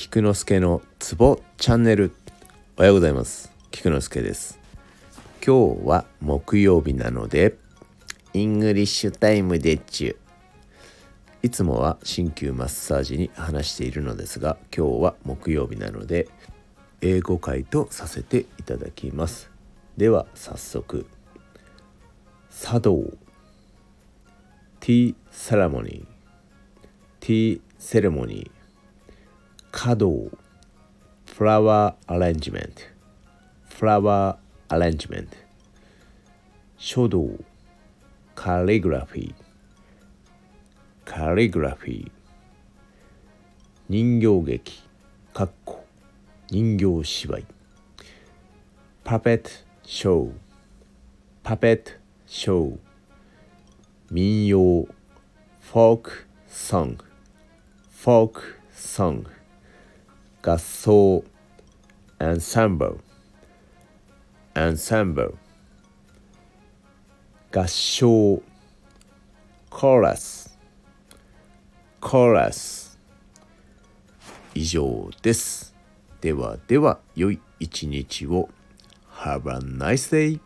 菊之助のツボチャンネル。おはようございます。菊之助です。今日は木曜日なので English time でっちゅいつもは鍼灸マッサージに話しているのですが今日は木曜日なので英語回とさせていただきます。では早速茶道。 Tea ceremony。ティーセレモニー。華道フラワーアレンジメントフラワーアレンジメント書道カリグラフィーカリグラフィー人形劇かっこ人形芝居パペットショーパペットショー民謡フォークソングフォークソング合奏 ensemble ensemble 合唱 chorus chorus 以上ですではでは良い一日を Have a nice day